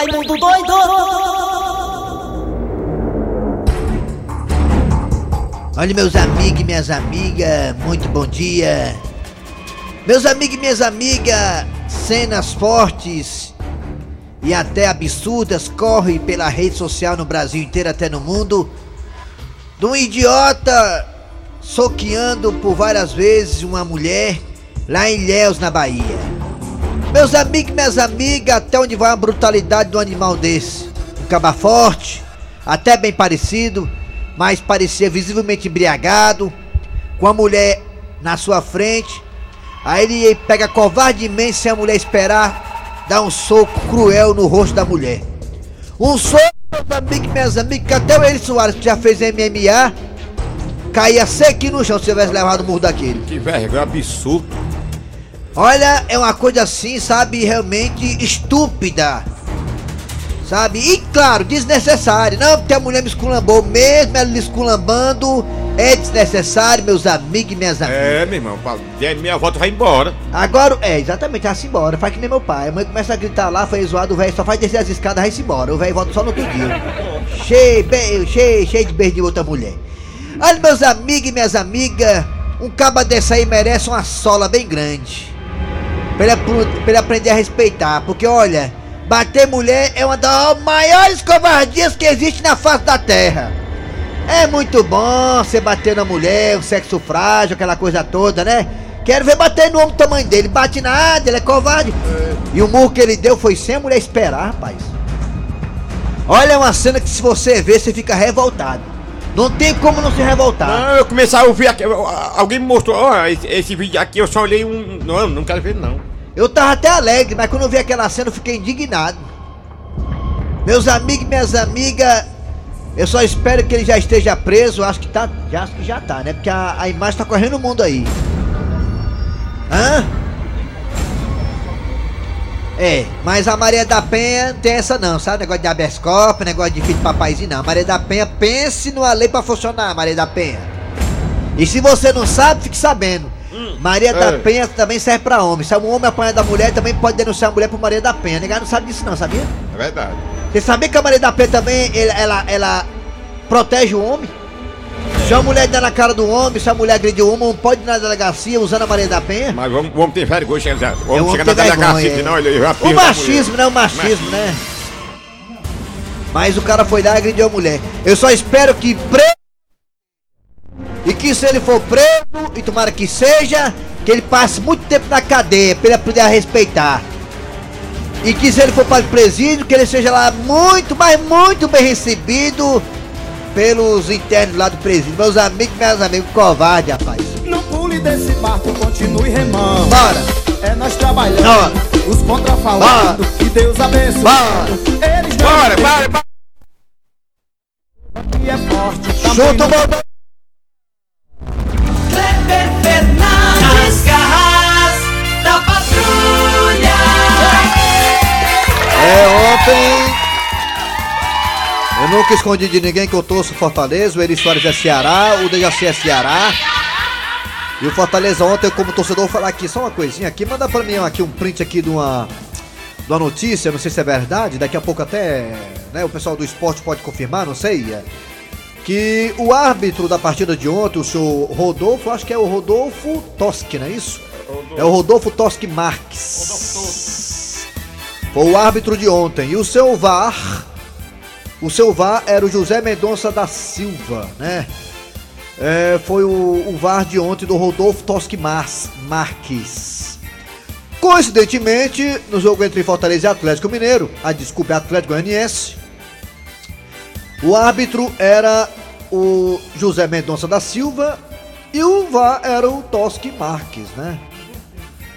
Raimundo doido! Olha, meus amigos e minhas amigas, muito bom dia. Meus amigos e minhas amigas, cenas fortes e até absurdas correm pela rede social no Brasil inteiro, até no mundo, de um idiota soqueando por várias vezes uma mulher lá em Ilhéus, na Bahia. Meus amigos minhas amigas, até onde vai a brutalidade do animal desse? Um caba forte, até bem parecido, mas parecia visivelmente embriagado, com a mulher na sua frente. Aí ele pega covardemente sem a mulher esperar, dá um soco cruel no rosto da mulher. Um soco, meus amigos minhas amigas, que até o Eli Soares, que já fez MMA, caía sequinho no chão se tivesse levado o murro daquele. Que vergonha absurdo. Olha, é uma coisa assim, sabe, realmente estúpida. Sabe? E claro, desnecessário. Não, porque a mulher me esculambou mesmo, ela me esculambando. É desnecessário, meus amigos e minhas amigas. É, meu irmão, minha volta vai embora. Agora, é, exatamente, vai-se embora. Faz que nem meu pai. A mãe começa a gritar lá, foi zoado, o velho só faz descer as escadas, vai-se embora. O velho volta só no outro dia. cheio, bem, cheio, cheio de beijo de outra mulher. Olha, meus amigos e minhas amigas, um caba desse aí merece uma sola bem grande. Pra ele, pra ele aprender a respeitar. Porque, olha, bater mulher é uma das maiores covardias que existe na face da terra. É muito bom você bater na mulher, o sexo frágil, aquela coisa toda, né? Quero ver bater no homem do tamanho dele. Bate nada, ele é covarde. E o murro que ele deu foi sem a mulher esperar, rapaz. Olha, é uma cena que se você ver, você fica revoltado. Não tem como não se revoltar. Não, eu comecei a ouvir aqui. Alguém me mostrou, ó, esse, esse vídeo aqui, eu só olhei um. Não, não quero ver não. Eu tava até alegre, mas quando eu vi aquela cena eu fiquei indignado. Meus amigos e minhas amigas, eu só espero que ele já esteja preso. Acho que tá, já, acho que já tá, né? Porque a, a imagem tá correndo o mundo aí. Hã? É, mas a Maria da Penha não tem essa não, sabe? Negócio de habeas corpus, negócio de filho de papaizinho não. Maria da Penha, pense numa lei pra funcionar, Maria da Penha. E se você não sabe, fique sabendo. Maria da é. Penha também serve pra homem. Se um homem apanha da mulher, também pode denunciar a mulher por Maria da Penha. Ninguém não sabe disso não, sabia? É verdade. Você sabia que a Maria da Penha também, ela, ela, ela protege o homem? Se a mulher der na cara do homem, se a mulher agrediu o homem, não pode ir na delegacia usando a Maria da Penha? Mas vamos, vamos ter vergonha, chega, É, o homem chegar na tem delegacia, vergonha, senão é. ele já O machismo, né? O machismo, né? Mas o cara foi lá e agrediu a mulher. Eu só espero que preso. E que se ele for preso, e tomara que seja, que ele passe muito tempo na cadeia, pra ele aprender a respeitar. E que se ele for para o presídio, que ele seja lá muito, mas muito bem recebido pelos internos lá do presídio. Meus amigos, meus amigos, covarde, rapaz. Não pule desse barco, continue remando. Bora! É nós trabalhando, Bora. os contra falando, e Deus abençoando. Bora. Eles Bora, entendem bora, bora. que é forte. Chuta o botão! Kleber Fernandes, garras da patrulha! É, ontem. Eu nunca escondi de ninguém que eu torço Fortaleza, o Eri Soares é Ceará, o Dejaci é Ceará. E o Fortaleza ontem, eu como torcedor, vou falar aqui só uma coisinha aqui. Manda pra mim aqui um print aqui de uma, de uma notícia, não sei se é verdade, daqui a pouco até né, o pessoal do esporte pode confirmar, não sei. Que o árbitro da partida de ontem, o senhor Rodolfo, acho que é o Rodolfo Toschi, não é isso? É o Rodolfo Toschi Marques. Foi o árbitro de ontem. E o seu VAR, o seu VAR era o José Mendonça da Silva, né? É, foi o, o VAR de ontem do Rodolfo Mas- Marques. Coincidentemente, no jogo entre Fortaleza e Atlético Mineiro, a desculpa é Atlético Goianiense, o árbitro era o José Mendonça da Silva e o VAR era o Toschi Marques, né?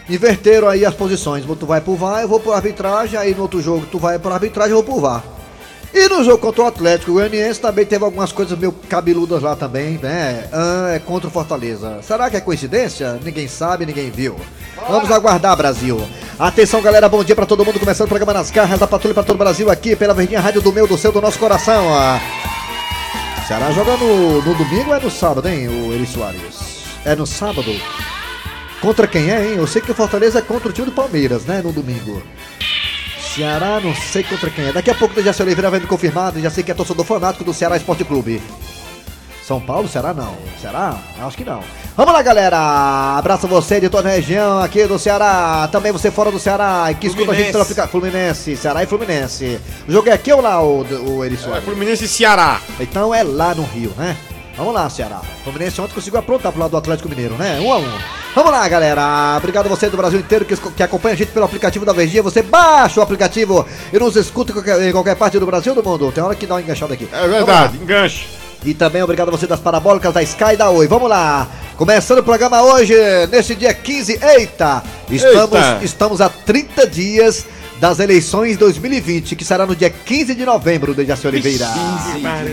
Inverteram aí as posições. Tu vai pro VAR, eu vou pro arbitragem. Aí no outro jogo tu vai pro arbitragem, eu vou pro VAR. E no jogo contra o Atlético Goianiense também teve algumas coisas meio cabeludas lá também, né? Ah, é contra o Fortaleza. Será que é coincidência? Ninguém sabe, ninguém viu. Vamos aguardar, Brasil. Atenção, galera, bom dia pra todo mundo. Começando o programa nas garras da patrulha pra todo o Brasil aqui pela Verdinha Rádio do meu, do seu, do nosso coração. ó. Ceará joga no, no domingo ou é no sábado, hein, o Eri Soares? É no sábado? Contra quem é, hein? Eu sei que o Fortaleza é contra o time do Palmeiras, né? No domingo. Ceará, não sei contra quem é. Daqui a pouco o Dejaci Oliveira vai me confirmar. Já sei que é torcedor fanático do Ceará Esporte Clube. São Paulo? Será não? Será? Acho que não. Vamos lá, galera! Abraço você de toda a região aqui do Ceará. Também você fora do Ceará e que escuta a gente pelo aplicativo. Fluminense, Ceará e Fluminense. O jogo é aqui ou lá, o, o É? Fluminense e Ceará. Então é lá no Rio, né? Vamos lá, Ceará. O Fluminense ontem conseguiu aprontar pro lado do Atlético Mineiro, né? Um a um. Vamos lá, galera. Obrigado você do Brasil inteiro que, que acompanha a gente pelo aplicativo da Verdinha. Você baixa o aplicativo e nos escuta em qualquer, em qualquer parte do Brasil do mundo. Tem hora que dá uma enganchada aqui. É verdade, enganche. E também obrigado a você das parabólicas da Sky e da Oi. Vamos lá. Começando o programa hoje, nesse dia 15. Eita! Estamos, Eita. estamos a 30 dias das eleições 2020, que será no dia 15 de novembro, Dejaci Oliveira.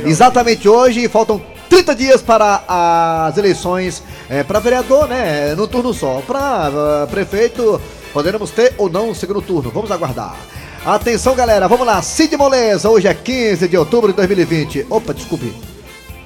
Exatamente hoje, faltam 30 dias para as eleições para vereador, né? No turno só. Para prefeito, poderemos ter ou não o segundo turno. Vamos aguardar. Atenção, galera, vamos lá. Cid Moleza, hoje é 15 de outubro de 2020. Opa, desculpe.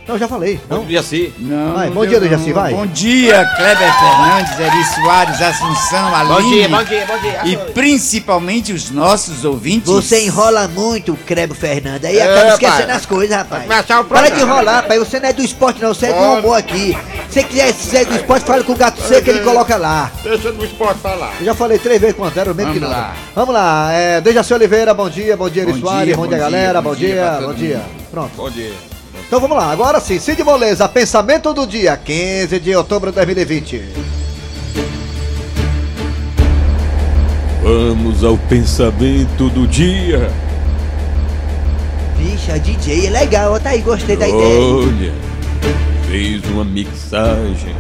Não, já falei. Não? Ser. Não, Vai, não bom dia, não. Dejaci, vai. Bom dia, Kleber Fernandes, Eri Soares, Assunção, Aline. dia, bom dia. E principalmente os nossos ouvintes. Você enrola muito, Crebo Fernando. Aí É, acaba esquecendo pai. as coisas, rapaz. O Para de enrolar, pai. Você não é do esporte, não. Você é do humor aqui. Se você quiser ser do esporte, fala com o gato seco que ele coloca lá. Deixa do esporte falar. Eu já falei três vezes com o Antero, mesmo que Vamos nada. lá. Vamos lá, é, Dejaci Oliveira, bom dia, bom dia, Eri Bom Soares, dia, bom, bom dia, dia, galera, bom bom dia dia, pra bom dia. Pronto. Bom dia. Então vamos lá, agora sim, Cid Moleza, pensamento do dia, 15 de outubro de 2020. Vamos ao pensamento do dia. Vixe, a DJ é legal. Tá aí, gostei da ideia. Olha, fez uma mixagem.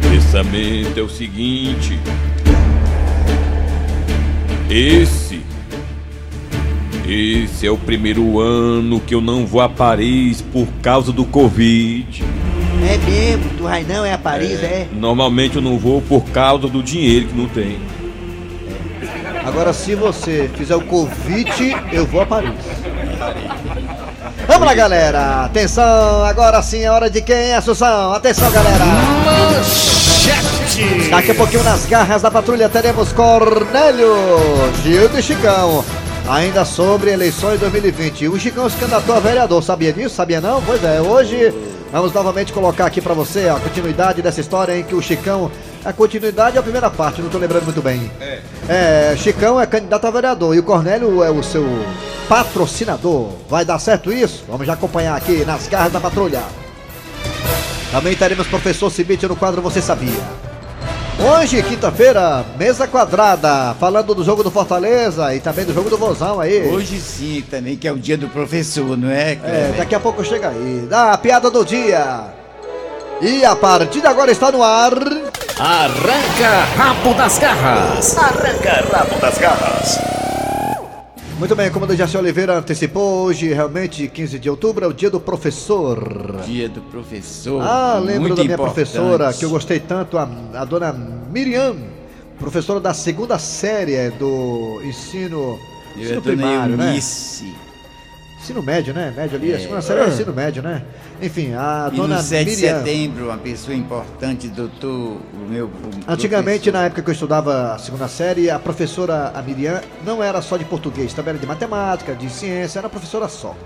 Pensamento é o seguinte: esse, esse é o primeiro ano que eu não vou a Paris por causa do Covid. É mesmo, tu vai não, é a Paris, é? Normalmente eu não vou por causa do dinheiro que não tem. Agora, se você fizer o convite, eu vou a Paris. Vamos lá, galera. Atenção, agora sim é hora de quem, Assunção? Atenção, galera. Daqui a pouquinho nas garras da patrulha teremos Cornélio, Gildo e Chicão. Ainda sobre eleições 2020. O Chicão se candidatou a vereador, sabia disso? Sabia não? Pois é, hoje vamos novamente colocar aqui pra você a continuidade dessa história em que o Chicão. A continuidade é a primeira parte, não tô lembrando muito bem. É. Chicão é candidato a vereador e o Cornélio é o seu patrocinador. Vai dar certo isso? Vamos já acompanhar aqui nas garras da patrulha. Também teremos professor Cibite no quadro Você Sabia. Hoje, quinta-feira, mesa quadrada, falando do jogo do Fortaleza e também do jogo do Vozão aí. Hoje sim, também, que é o dia do professor, não é, É, Kleber? daqui a pouco chega aí. Da piada do dia. E a partir de agora está no ar. Arranca rabo das garras. Arranca rabo das garras. Muito bem, como o Dejaci Oliveira antecipou, hoje, realmente, 15 de outubro, é o dia do professor. Dia do professor. Ah, lembro da minha importante. professora, que eu gostei tanto, a, a dona Miriam, professora da segunda série do ensino, ensino primário, né? Eunice. Ensino médio, né? Médio ali, a É. segunda série é ensino médio, né? Enfim, a E dona no 7 de Miriam. setembro, uma pessoa importante, doutor, o meu o Antigamente, professor. na época que eu estudava a segunda série, a professora a Miriam não era só de português, também era de matemática, de ciência, era professora só.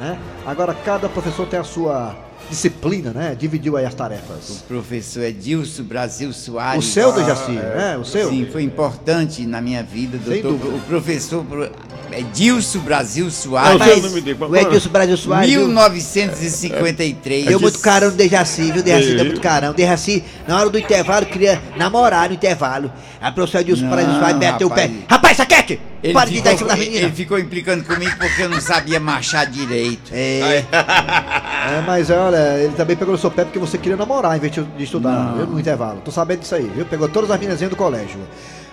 Né? Agora cada professor tem a sua disciplina, né? Dividiu aí as O tarefas. professor Edilson Brasil Soares. O seu, Dejaci, né? O seu? Sim, foi importante na minha vida, Sem doutor. dúvida. O professor pro- Edilson Brasil É o Soares. seu nome dele. O Edilson Brasil Soares. viu? 1953. Deu muito carão no Dejaci, viu? Dejaci deu Ei. muito carão. Dejaci, na hora do intervalo, queria namorar no intervalo. A professora Edilson Não, Brasil Soares meteu o pé. rapaz. Saquete! Ele Para de dar em ficou, cima da ele, menina. ele ficou implicando comigo porque eu não sabia marchar direito. É, É, mas olha, ele também pegou no seu pé porque você queria namorar em vez de estudar, viu? No intervalo. Tô sabendo disso aí, viu? Pegou todas as meninazinhas do colégio.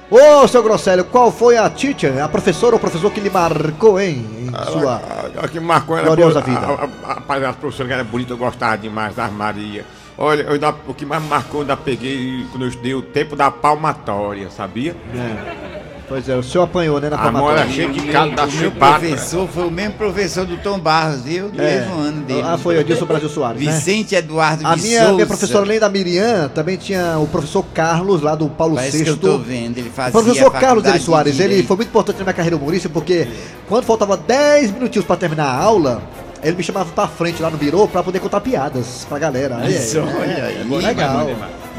Ô, seu Grosselio, qual foi a teacher, a professora ou professor que lhe marcou, hein? Em sua. A, a, a que marcou era Gloriosa vida. Rapaz, a professora que era bonita, eu gostava demais das Maria. Olha, eu ainda- o que mais me marcou, eu ainda peguei quando eu estudei o tempo da palmatória, sabia? Pois é, o senhor apanhou, né, na A mão era palmatória. cheia de calo da O professor foi o mesmo professor do Tom Barros, viu? Do É. mesmo ano dele. Ah, foi o Edilson Brasil Soares, né? Vicente Eduardo A de minha, Souza. minha professora, além da Miriam, também tinha o professor Carlos, lá do Paulo Parece VI. que eu tô vendo, ele O fazia professor Carlos Eli Soares, de ele foi muito importante na minha carreira humorística, porque quando faltava 10 minutinhos pra terminar a aula, ele me chamava pra frente lá no birô pra poder contar piadas pra galera. Aí, Isso, é, olha é, aí. é legal.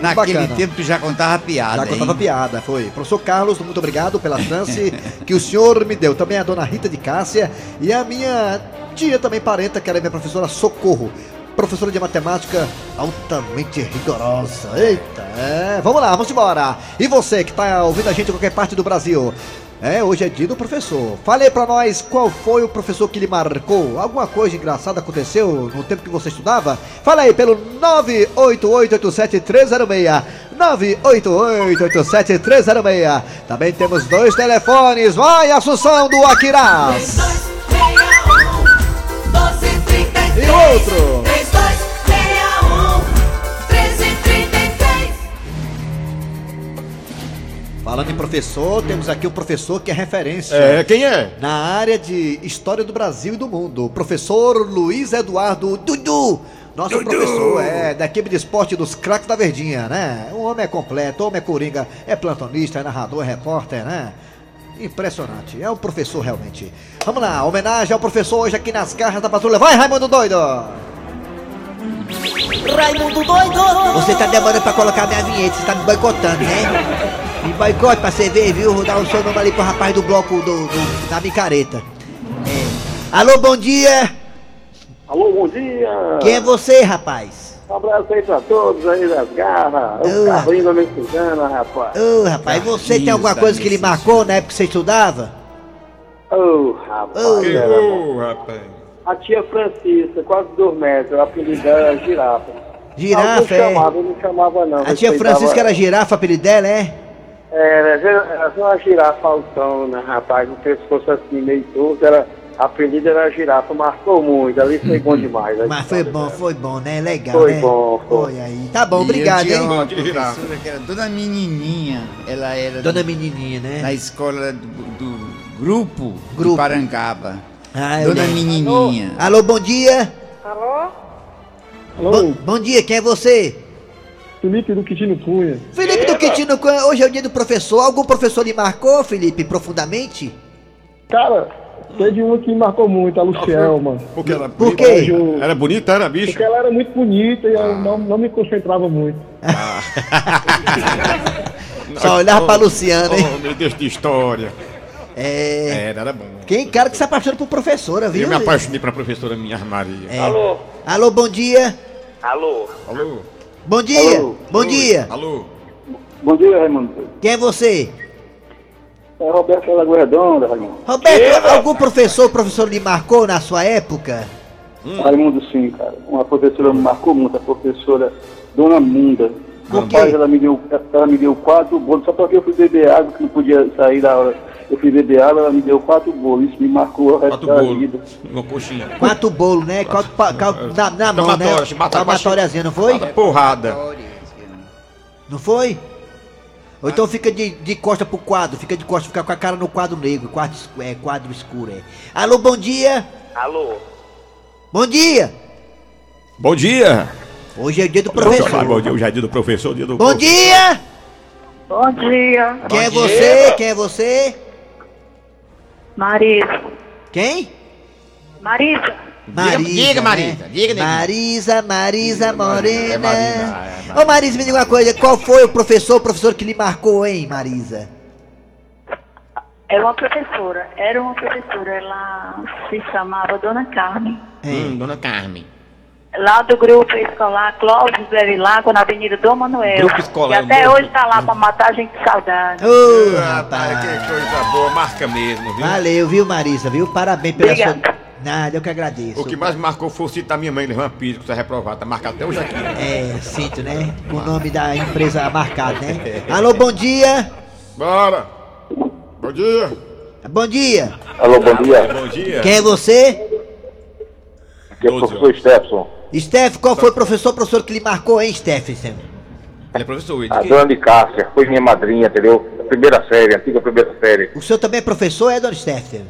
Naquele Bacana. tempo tu já contava piada, Já contava hein? piada, foi. Professor Carlos, muito obrigado pela chance que o senhor me deu. Também a dona Rita de Cássia e a minha tia também parenta, que era minha professora Socorro. Professora de matemática altamente rigorosa. Eita, é. Vamos lá, vamos embora. E você que tá ouvindo a gente em qualquer parte do Brasil? É, hoje é dia do professor. Fale aí pra nós qual foi o professor que lhe marcou. Alguma coisa engraçada aconteceu no tempo que você estudava? Fala aí pelo 98887-306. 98887-306. Também temos dois telefones. Vai, Assunção do Aquiraz. 3261 1233 E outro? 3261 Falando em professor, temos aqui o professor que é referência. É, quem é? Na área de História do Brasil e do Mundo, o professor Luiz Eduardo Dudu. Nosso professor é da equipe de esporte dos craques da Verdinha, né? O homem é completo, o homem é coringa, é plantonista, é narrador, é repórter, né? Impressionante, é um professor realmente. Vamos lá, homenagem ao professor hoje aqui nas garras da patrulha. Vai, Raimundo Doido! Raimundo doido! Você tá demorando pra colocar minha vinheta, você tá me boicotando, né? Me boicote pra você ver, viu? Vou dar o seu nome ali pro rapaz do bloco do, do- da micareta. É. Alô, bom dia! Alô, bom dia! Quem é você, rapaz? Um abraço aí pra todos aí das garras. O Carlinho da Mexicana, rapaz. Ô, rapaz, você tem alguma coisa que lhe marcou na época que você estudava? Ô, rapaz. Ô. Bom. ô, rapaz. A tia Francisca, quase dois metros, o apelido dela era girafa. Girafa, Alguns é? chamavam, eu não chamava não. A tia Francisca era girafa, apelido dela, é? Era, era só uma girafa altona, rapaz, o pescoço assim, meio torto, era... A apelido era girafa, marcou muito, ali foi bom demais. a Mas foi história bom, dela. foi bom, né? Legal, Foi né? bom, foi. aí. Tá bom, E eu obrigado, tinha hein? uma professora que era Dona Menininha. Ela era Dona Menininha, né? da escola do, do grupo, Grupo. de Parangaba. Ah, Dona lembro. Menininha. Alô, bom dia! Alô? Bom, bom dia, quem é você? Felipe do Quitino Cunha. Felipe do Quintino, hoje é o dia do professor. Algum professor lhe marcou, Felipe, profundamente? Cara, teve uma que marcou muito, a Lucielma. Porque ela Por quê? Era bonita, era bicho? Porque ela era muito bonita e eu não, não me concentrava muito. Só olhava pra Luciana, hein? Oh, meu Deus de história. É. Era, era bom. Quem cara que se apaixona por professora, viu? Eu me apaixonei pra professora minha Maria. É. Alô, bom dia! Alô? Alô? Bom dia! Alô? Bom dia! Alô? Bom dia, Raimundo. Quem é você? É Roberto Lagoa Redonda, Raimundo. Roberto, algum professor, professor lhe marcou na sua época? Raimundo, sim, cara. Uma professora me marcou muito, a professora Dona Munda. Por quê? Rapaz, ela me deu, ela me deu quatro bolos, só porque eu fui beber água, que não podia sair da hora. Eu fui beber água, ela me deu quatro bolos. Isso me marcou o resto Quatro da bolos. vida. Uma coxinha. Quatro bolos, né? Quatro, pa- cal- na, na mão, né? Palmatóriazinha, não foi? Porrada. Não foi? Ou então fica de, de costa pro quadro, fica de costa, fica com a cara no quadro negro, quadro, é, quadro escuro, é. Alô, bom dia! Alô? Bom dia! Bom dia. Hoje é dia do eu falar, professor. Bom dia, hoje é dia do professor, dia do Bom dia! Bom dia, Quem é você? Quem é você? Marisa. Quem? Marisa, Marisa. diga, né? Marisa, diga, neguinho. Marisa, Marisa Morena. é Marisa, é Ô Marisa, me diga uma coisa, qual foi o professor, o professor que lhe marcou, hein, Marisa? é uma professora. Era uma professora. Ela se chamava Dona Carmen. Hum, dona Carmen. Lá do grupo escolar Clóvis Berilago, na Avenida Dom Manuel. Grupo escolar, E até grupo- hoje tá lá pra matar a gente de saudade. Ô, Rapaz, rapaz. que coisa boa, marca mesmo, viu? Valeu, viu, Marisa, viu? Parabéns pela Obrigada. sua... Nada, eu que agradeço. O que mais marcou foi o sítio da minha mãe, uma pizza, que você é reprovado, tá marcado até hoje aqui. É, sinto, né? Com o nome da empresa marcado, né? Alô, bom dia! Bora! Bom dia! Bom dia! Alô, bom dia. Bom dia! Quem é você? Aqui é o professor Stepson. Steph, qual foi o professor, professor que lhe marcou, hein, Stephenson? Ele é professor, ele A que... dona de Cássia foi minha madrinha, entendeu? Primeira série, antiga primeira série. O senhor também é professor, é, dona Steffer?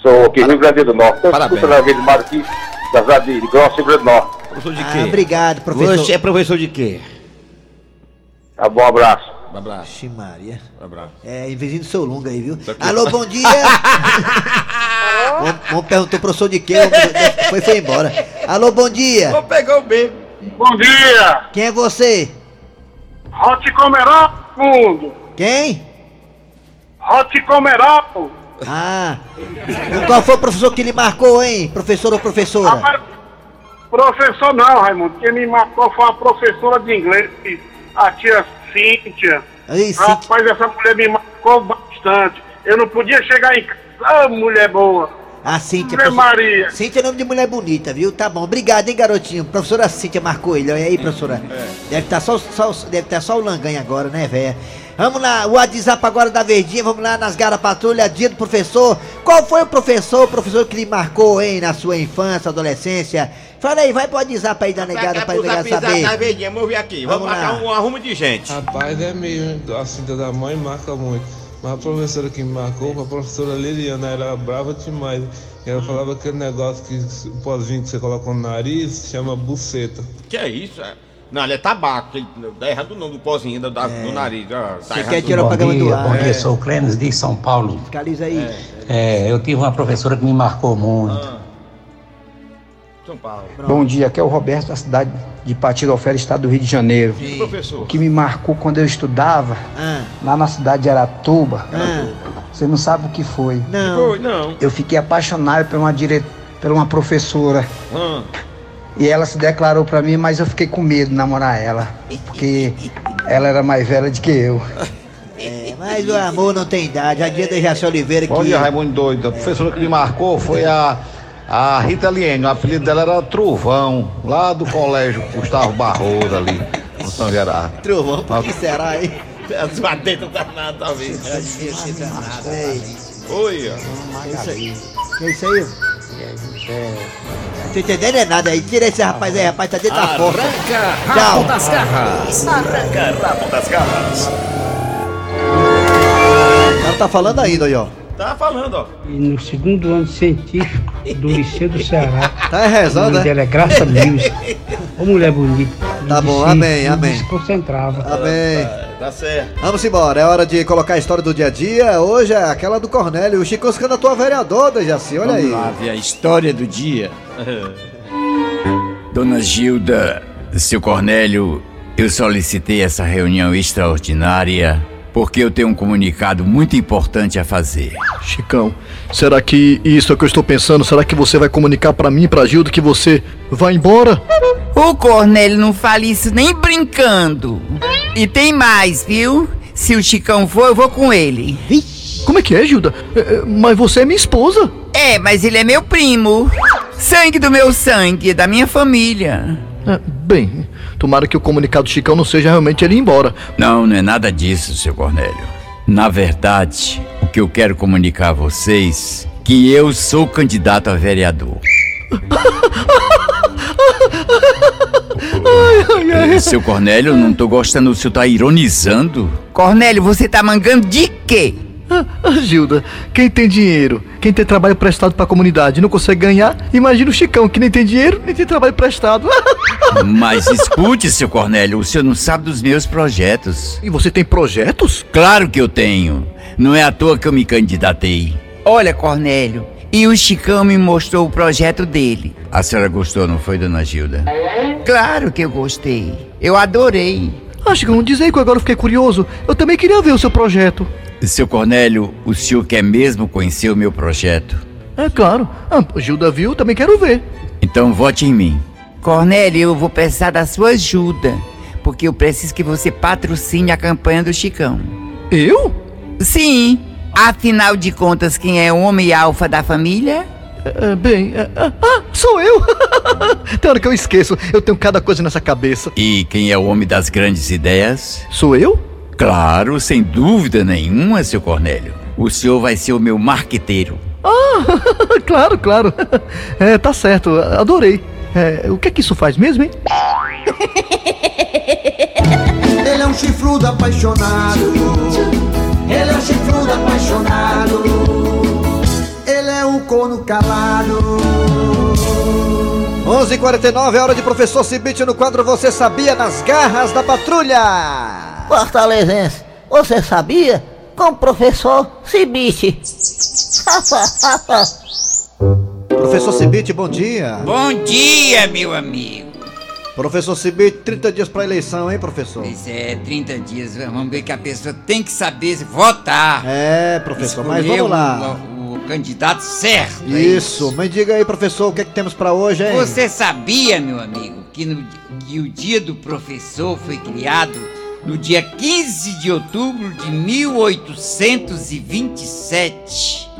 Sou aqui, Rio Grande do Norte. Então, Parabéns. escuta na Vila Mar aqui, da cidade de, Grosso, Rio Grande do Norte. Professor de Ah, quê? obrigado, professor. Você é professor de quê? Tá bom, abraço. Um abraço. Ixi, Maria. Um abraço. É, em vizinho do seu Lunga aí, viu? aqui. Alô, bom dia! Vamos- perguntar pro professor de quê? Vamos- Foi, foi embora. Alô, bom dia! Vou pegar o B. Bom dia! Quem é você? Hot fundo! Quem? Hot Comeró! Ah, e qual foi o professor que lhe marcou, hein? Professor ou professora? Professor não, Raimundo. Quem me marcou foi a professora de inglês, a tia Cíntia. Aí, Cíntia. Rapaz, essa mulher me marcou bastante. Eu não podia chegar em casa. Ah, mulher boa! A Cíntia. Ave professor- Maria! Cíntia é nome de mulher bonita, viu? Tá bom. Obrigado, hein, garotinho. Professora Cíntia marcou ele. Olha aí, professora. Deve estar só, só, deve tá só o Langanha agora, né, véia? Vamos lá, o WhatsApp agora da Verdinha. Vamos lá nas Gara Patrulha, dia do professor. Qual foi o professor, o professor que lhe marcou, hein, na sua infância, adolescência? Fala aí, vai pro WhatsApp aí da negada pra negar saber. Tá vamos ver aqui. Vamos, Vamos marcar um arrumo de gente. Rapaz, é meio a cinta da mãe marca muito. Mas a professora que me marcou, a professora Liliana, era brava demais. Ela falava aquele negócio que o pozinho que você coloca no nariz chama buceta. Que é isso? É? Não, ele é tabaco. Ele, dá errado o nome do pozinho da- da- do nariz. tá Você quer tirar o programa do ar? Bom dia, É. sou o Clênis de São Paulo. Fiscaliza aí. É, eu tive uma professora que me marcou muito. São Paulo. Bom dia, aqui é o Roberto da cidade de Patirofera, estado do Rio de Janeiro. Sim. Professor. O que me marcou quando eu estudava Ah, lá na cidade de Aratuba, ah, você não sabe o que foi. não. Foi, não. Eu fiquei apaixonado por uma, dire... por uma professora Ah, e ela se declarou pra mim, mas eu fiquei com medo de namorar ela, porque ela era mais velha do que eu. É, mas o amor não tem idade. A dia da Jaci Oliveira que. Bom dia, Raimundo Doido. A professora que me marcou foi a, a Rita Aliene. O apelido dela era Trovão, lá do colégio Gustavo Barroso ali, no São Gerardo. Trovão, por que será, hein? as batetas danadas, talvez. Oi, ó. que isso aí? Isso aí? Não tô entendendo é nada aí. Tira esse rapaz aí, rapaz, tá dentro da porta. Arranca Tchau. rabo das garras. Arranca rabo das garras. O cara tá falando ainda aí, ó. Tá falando, ó. E no segundo ano científico do Liceu do Ceará. Tá rezando, O nome né? dela é Graça Lewis. Ô mulher bonita. Tá bom, Se- amém, se amém. desconcentrava. Amém. Tá certo. Vamos embora, é hora de colocar a história do dia a dia. Hoje é aquela do Cornélio. O Chico a vereador, Dejaci, olha aí. Vamos lá ver a história do dia. Dona Gilda, seu Cornélio, eu solicitei essa reunião extraordinária porque eu tenho um comunicado muito importante a fazer. Chicão, será que isso é o que eu estou pensando? Será que você vai comunicar pra mim e pra Gilda que você vai embora? O Cornélio não fala isso nem brincando. E tem mais, viu? Se o Chicão for, eu vou com ele. Como é que é, Gilda? É, é, Mas você é minha esposa. É, mas ele é meu primo. Sangue do meu sangue, da minha família. É, bem, tomara que o comunicado do Chicão não seja realmente ele ir embora. Não, não é nada disso, seu Cornélio. Na verdade, o que eu quero comunicar a vocês que eu sou candidato a vereador. Eh, Seu Cornélio, eu não tô gostando, o senhor tá ironizando? Cornélio, você tá mangando de quê? Ah, ah, Gilda, quem tem dinheiro, quem tem trabalho prestado pra comunidade e não consegue ganhar, imagina o Chicão que nem tem dinheiro, nem tem trabalho prestado. Mas escute, seu Cornélio, o senhor não sabe dos meus projetos. E você tem projetos? Claro que eu tenho. Não é à toa que eu me candidatei. Olha, Cornélio, e o Chicão me mostrou o projeto dele. A senhora gostou, não foi, dona Gilda? Claro que eu gostei. Eu adorei. Ah, Chicão, diz aí que agora eu fiquei curioso. Eu também queria ver o seu projeto. Seu Cornélio, o senhor quer mesmo conhecer o meu projeto? É claro. Ah, Gilda viu, também quero ver. Então vote em mim. Cornélio, eu vou precisar da sua ajuda. Porque eu preciso que você patrocine a campanha do Chicão. Eu? Sim. Afinal de contas, quem é o homem alfa da família? É, bem, é, ah, ah, sou eu! Tem hora que eu esqueço, eu tenho cada coisa nessa cabeça. E quem é o homem das grandes ideias? Sou eu? Claro, sem dúvida nenhuma, seu Cornélio. O senhor vai ser o meu marqueteiro. Ah, claro, claro. É, tá certo, adorei. É, o que é que isso faz mesmo, hein? Ele é um chifrudo apaixonado. Ele é um chifrudo apaixonado. Ele é um corno calado. 11h49, é hora de professor Cibite no quadro Você Sabia nas garras da patrulha. Fortalezense, você sabia? Com o professor Cibite. Professor Cibite, bom dia. Bom dia, meu amigo. Professor Cibite, 30 dias pra eleição, hein, professor? Pois é, 30 dias. Vamos ver que a pessoa tem que saber se votar. É, professor, mas vamos lá. O, o candidato certo. é Isso, mas diga aí, professor, o que é que temos pra hoje, hein? Você sabia, meu amigo, que, no- que o dia do professor foi criado no dia 15 de outubro de 1827,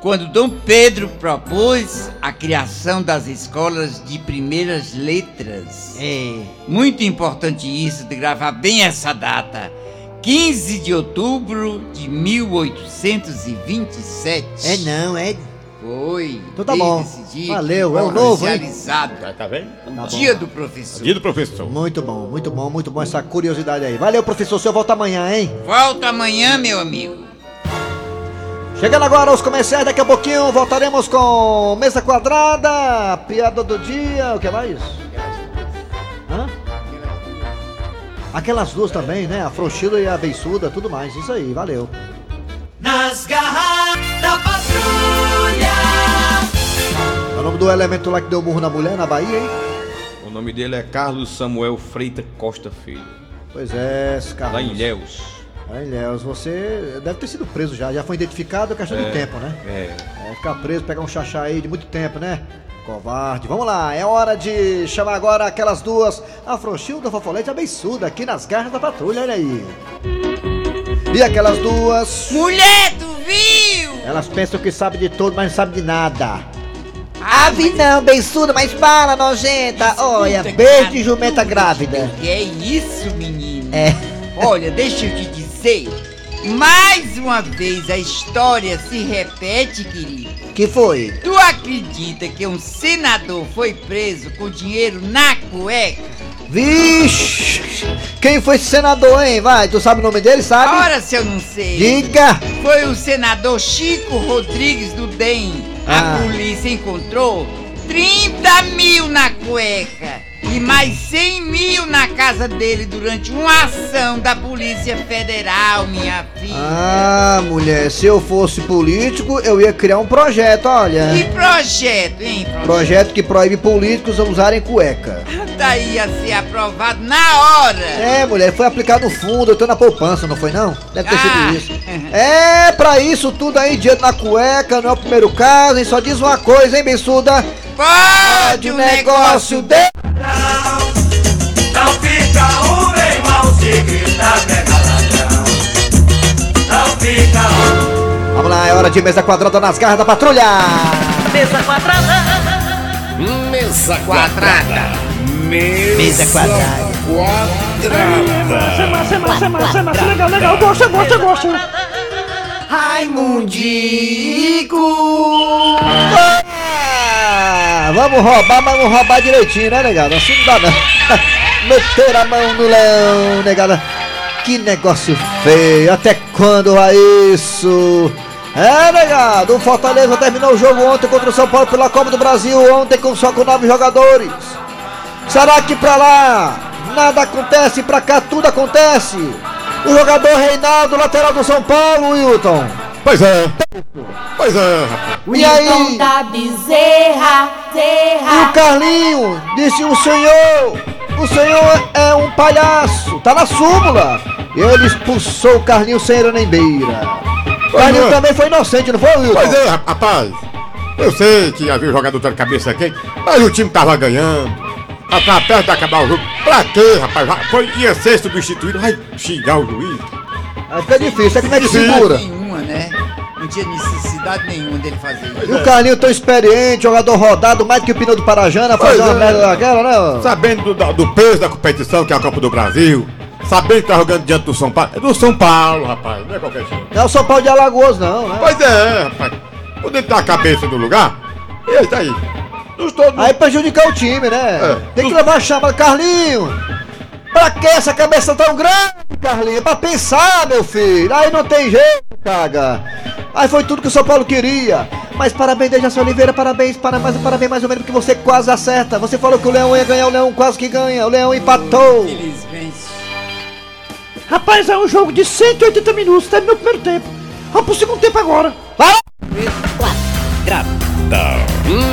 quando Dom Pedro propôs a criação das escolas de primeiras letras. É. Muito importante isso, de gravar bem essa data. 15 de outubro de 1827. É não, é. Foi. Então tá bom. esse dia Valeu, é o novo, hein? oficializado. Tá vendo? O dia do professor. Dia do professor. Muito bom, muito bom, muito bom essa curiosidade aí. Valeu, professor, o senhor volta amanhã, hein? Volta amanhã, meu amigo. Chegando agora aos comerciais, daqui a pouquinho voltaremos com mesa quadrada, piada do dia, o que mais? Hã? Aquelas duas também, né? A frouxila e a beiçuda, tudo mais. Isso aí, valeu. Nas garras o nome do elemento lá que deu burro na mulher na Bahia, hein? O nome dele é Carlos Samuel Freita Costa Filho. Pois é, esse cara. Lá em Ilhéus. Lá em Ilhéus, você deve ter sido preso já, já foi identificado, é questão de É, tempo, né? É. É, ficar preso, pegar um chachá aí de muito tempo, né? Covarde. Vamos lá, é hora de chamar agora aquelas duas, a Frouxilda, a Fofolete a Beiçuda, aqui nas garras da patrulha, olha aí. E aquelas duas... Mulher, tu viu? Elas pensam que sabem de tudo, mas não sabem de nada. Ave não, beiçuda, mas para, nojenta. Olha, beijo de jumenta grávida. Que é isso, menino? É. Olha, deixa eu te dizer. Mais uma vez a história se repete, querido. Que foi? Tu acredita que um senador foi preso com dinheiro na cueca? Vixe! Quem foi esse senador, hein? Vai, tu sabe o nome dele, sabe? Ora, se eu não sei. Diga! Foi o senador Chico Rodrigues do DEM. Ah. A polícia encontrou 30 mil na cueca e mais 100 mil na casa dele durante uma ação da Polícia Federal, minha filha. Ah, mulher, se eu fosse político, eu ia criar um projeto, olha. Que projeto, hein? Projeto que proíbe políticos a usarem cueca. Daí ia ser aprovado na hora. É, mulher, foi aplicado no fundo, eu tô na poupança, não foi não? Deve ter Ah. sido isso. É, pra isso tudo aí, dinheiro na cueca, não é o primeiro caso, hein? Só diz uma coisa, hein, bençuda? Pode o negócio de... Vamos lá, é hora de mesa quadrada nas garras da patrulha! Mesa quadrada. Mesa quadrada. Mesa quadrada. Massa, massa, massa, massa, massa. Legal, legal. Gosto, gosto, gosto. Raimundico. Vamos roubar, mas vamos roubar direitinho, né, negada? Assim não dá não. Meter a mão no leão, negada. Que negócio feio, até quando vai isso? É, negado, o Fortaleza terminou o jogo ontem contra o São Paulo pela Copa do Brasil, ontem com só com nove jogadores. Será que pra lá nada acontece, pra cá tudo acontece? O jogador Reinaldo, lateral do São Paulo, Wilton. Pois é. Pois é, rapaz. E aí? da Bezerra, E o. Carlinho disse o senhor, o senhor é um palhaço, tá na súmula. E ele expulsou o Carlinho sem era nem beira. O Carlinho é. também foi inocente, não foi, Wilton? Pois é, rapaz. Eu sei que havia jogador de cabeça quente, mas o time tava ganhando. Tava perto de acabar o jogo. Pra quê, rapaz? Foi, ia ser substituído. Vai xingar o juiz. Aí fica difícil, é como é que segura? Né? Não tinha necessidade nenhuma dele fazer E o isso. Carlinho tão experiente, jogador rodado, mais do que o pneu do Parajana, fazer Pois uma é. merda daquela, né? Sabendo do, do peso da competição, que é a Copa do Brasil. Sabendo que tá jogando diante do São Paulo. É do São Paulo, rapaz. Não é qualquer time. Não é o São Paulo de Alagoas, não, né? Pois é, rapaz. Poder ter a cabeça no lugar. E aí, tá aí. Nos todos. Aí prejudicar o time, né? É. Tem que levar a chamada, Carlinho! Pra que essa cabeça tão grande, Carlinhos? Pra pensar, meu filho. Aí não tem jeito, caga. Aí foi tudo que o São Paulo queria. Mas parabéns, Dejaci Oliveira, parabéns, parabéns, parabéns mais ou menos, porque você quase acerta. Você falou que o Leão ia ganhar, o Leão quase que ganha. O Leão empatou. Rapaz, é um jogo de 180 minutos, terminou o primeiro tempo. Vamos pro segundo tempo agora. Vai! Quadrada.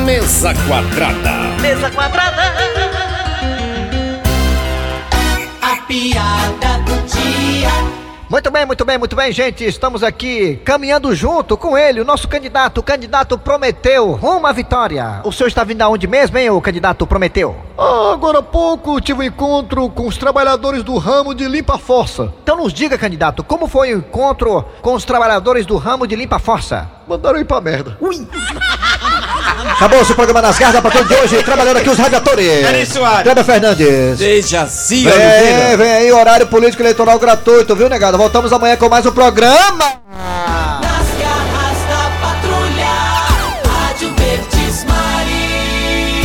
Mesa quadrada. Mesa quadrada. A piada do dia. Muito bem, muito bem, muito bem, gente. Estamos aqui caminhando junto com ele, o nosso candidato. O candidato Prometeu, rumo à vitória. O senhor está vindo aonde mesmo, hein, o candidato Prometeu? Ah, agora há pouco tive um encontro com os trabalhadores do ramo de limpa-força. Então nos diga, candidato, como foi o encontro com os trabalhadores do ramo de limpa-força? Mandaram ir pra merda. Ui! Acabou-se o programa nas garras pra todo de hoje, trabalhando aqui os radiadores. Eri Soares. Kleber Fernandes. Dejaci Vem, Oliveira. vem aí, horário político eleitoral gratuito, viu, negado? Voltamos amanhã com mais um programa.